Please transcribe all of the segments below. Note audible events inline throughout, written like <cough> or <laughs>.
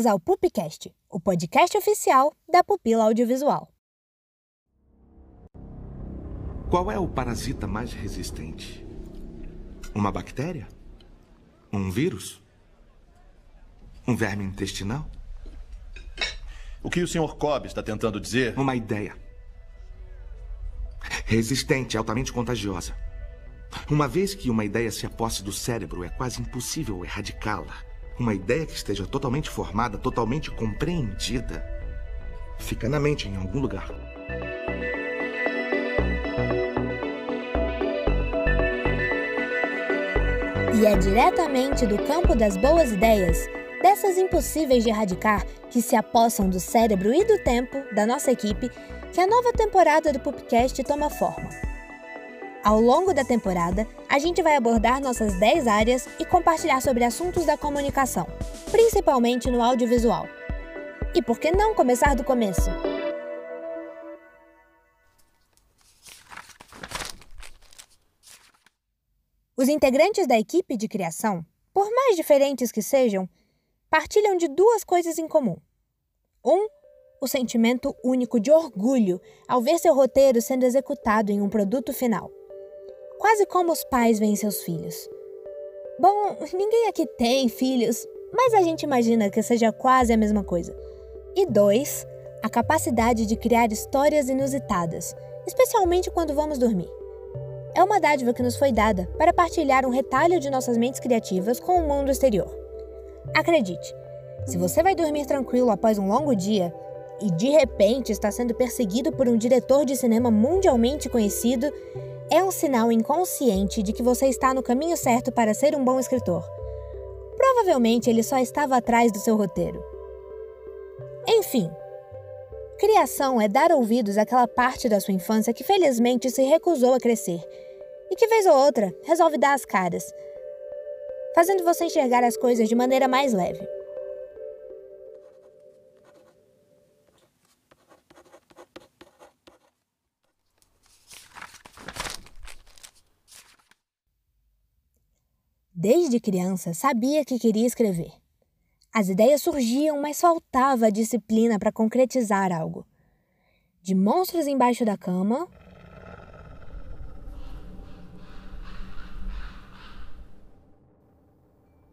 Bem-vindas ao Pupcast, o podcast oficial da Pupila Audiovisual. Qual é o parasita mais resistente? Uma bactéria? Um vírus? Um verme intestinal? O que o Sr. Cobb está tentando dizer? Uma ideia. Resistente, altamente contagiosa. Uma vez que uma ideia se aposse do cérebro, é quase impossível erradicá-la. Uma ideia que esteja totalmente formada, totalmente compreendida, fica na mente em algum lugar. E é diretamente do campo das boas ideias, dessas impossíveis de erradicar, que se apossam do cérebro e do tempo da nossa equipe, que a nova temporada do Pupcast toma forma. Ao longo da temporada, a gente vai abordar nossas 10 áreas e compartilhar sobre assuntos da comunicação, principalmente no audiovisual. E por que não começar do começo? Os integrantes da equipe de criação, por mais diferentes que sejam, partilham de duas coisas em comum. Um, o sentimento único de orgulho ao ver seu roteiro sendo executado em um produto final quase como os pais veem seus filhos. Bom, ninguém aqui tem filhos, mas a gente imagina que seja quase a mesma coisa. E dois, a capacidade de criar histórias inusitadas, especialmente quando vamos dormir. É uma dádiva que nos foi dada para partilhar um retalho de nossas mentes criativas com o mundo exterior. Acredite, se você vai dormir tranquilo após um longo dia e de repente está sendo perseguido por um diretor de cinema mundialmente conhecido, é um sinal inconsciente de que você está no caminho certo para ser um bom escritor. Provavelmente ele só estava atrás do seu roteiro. Enfim, criação é dar ouvidos àquela parte da sua infância que felizmente se recusou a crescer e que, vez ou outra, resolve dar as caras, fazendo você enxergar as coisas de maneira mais leve. Desde criança, sabia que queria escrever. As ideias surgiam, mas faltava a disciplina para concretizar algo. De monstros embaixo da cama.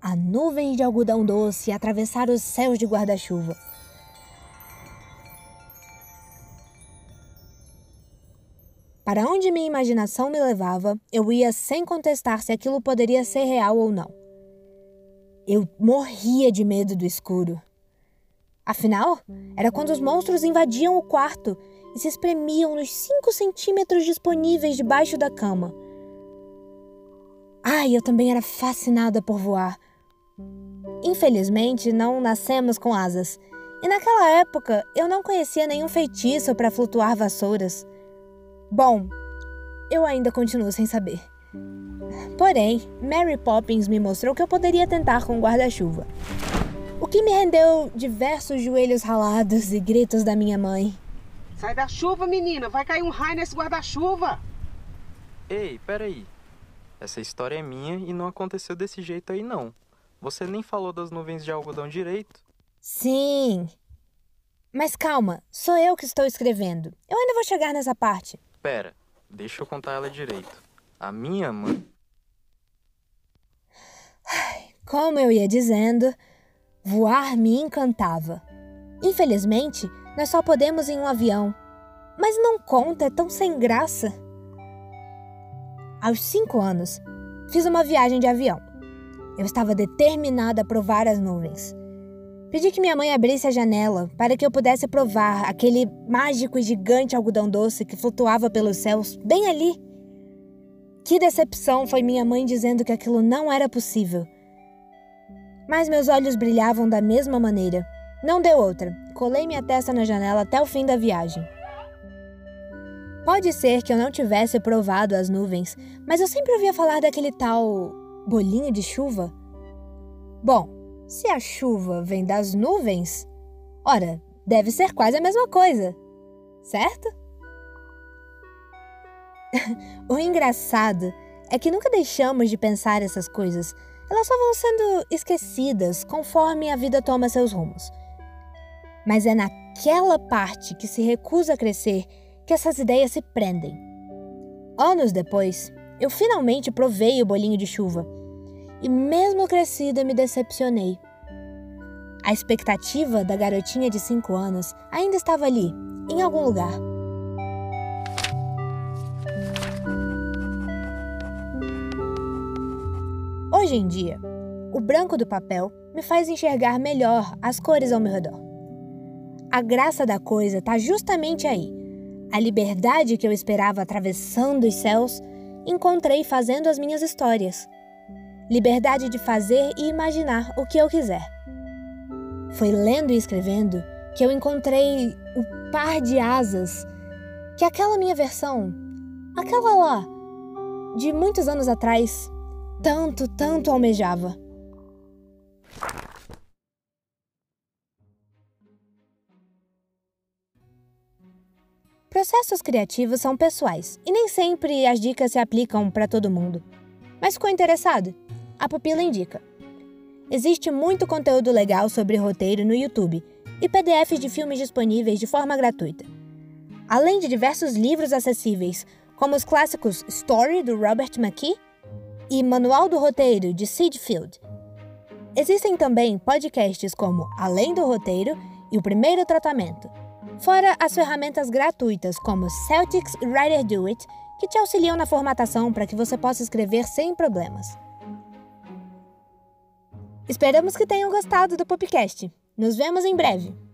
A nuvens de algodão doce atravessar os céus de guarda-chuva. Para onde minha imaginação me levava, eu ia sem contestar se aquilo poderia ser real ou não. Eu morria de medo do escuro. Afinal, era quando os monstros invadiam o quarto e se espremiam nos 5 centímetros disponíveis debaixo da cama. Ai, eu também era fascinada por voar. Infelizmente, não nascemos com asas. E naquela época, eu não conhecia nenhum feitiço para flutuar vassouras. Bom, eu ainda continuo sem saber. Porém, Mary Poppins me mostrou que eu poderia tentar com guarda-chuva. O que me rendeu diversos joelhos ralados e gritos da minha mãe. Sai da chuva, menina! Vai cair um raio nesse guarda-chuva! Ei, peraí. Essa história é minha e não aconteceu desse jeito aí, não. Você nem falou das nuvens de algodão direito. Sim. Mas calma, sou eu que estou escrevendo. Eu ainda vou chegar nessa parte. Pera, deixa eu contar ela direito. A minha mãe. Como eu ia dizendo, voar me encantava. Infelizmente, nós só podemos em um avião. Mas não conta, é tão sem graça. Aos cinco anos, fiz uma viagem de avião. Eu estava determinada a provar as nuvens. Pedi que minha mãe abrisse a janela para que eu pudesse provar aquele mágico e gigante algodão doce que flutuava pelos céus, bem ali. Que decepção foi minha mãe dizendo que aquilo não era possível. Mas meus olhos brilhavam da mesma maneira. Não deu outra. Colei minha testa na janela até o fim da viagem. Pode ser que eu não tivesse provado as nuvens, mas eu sempre ouvia falar daquele tal bolinho de chuva. Bom, se a chuva vem das nuvens, ora, deve ser quase a mesma coisa, certo? <laughs> o engraçado é que nunca deixamos de pensar essas coisas, elas só vão sendo esquecidas conforme a vida toma seus rumos. Mas é naquela parte que se recusa a crescer que essas ideias se prendem. Anos depois, eu finalmente provei o bolinho de chuva. E mesmo crescida, me decepcionei. A expectativa da garotinha de 5 anos ainda estava ali, em algum lugar. Hoje em dia, o branco do papel me faz enxergar melhor as cores ao meu redor. A graça da coisa está justamente aí. A liberdade que eu esperava atravessando os céus, encontrei fazendo as minhas histórias. Liberdade de fazer e imaginar o que eu quiser. Foi lendo e escrevendo que eu encontrei o par de asas que aquela minha versão, aquela lá, de muitos anos atrás, tanto, tanto almejava. Processos criativos são pessoais e nem sempre as dicas se aplicam para todo mundo. Mas ficou interessado? A Pupila indica. Existe muito conteúdo legal sobre roteiro no YouTube e PDFs de filmes disponíveis de forma gratuita. Além de diversos livros acessíveis, como os clássicos Story do Robert McKee e Manual do Roteiro de Sid Field. Existem também podcasts como Além do Roteiro e O Primeiro Tratamento, fora as ferramentas gratuitas como Celtics Writer Do It, que te auxiliam na formatação para que você possa escrever sem problemas. Esperamos que tenham gostado do podcast. Nos vemos em breve!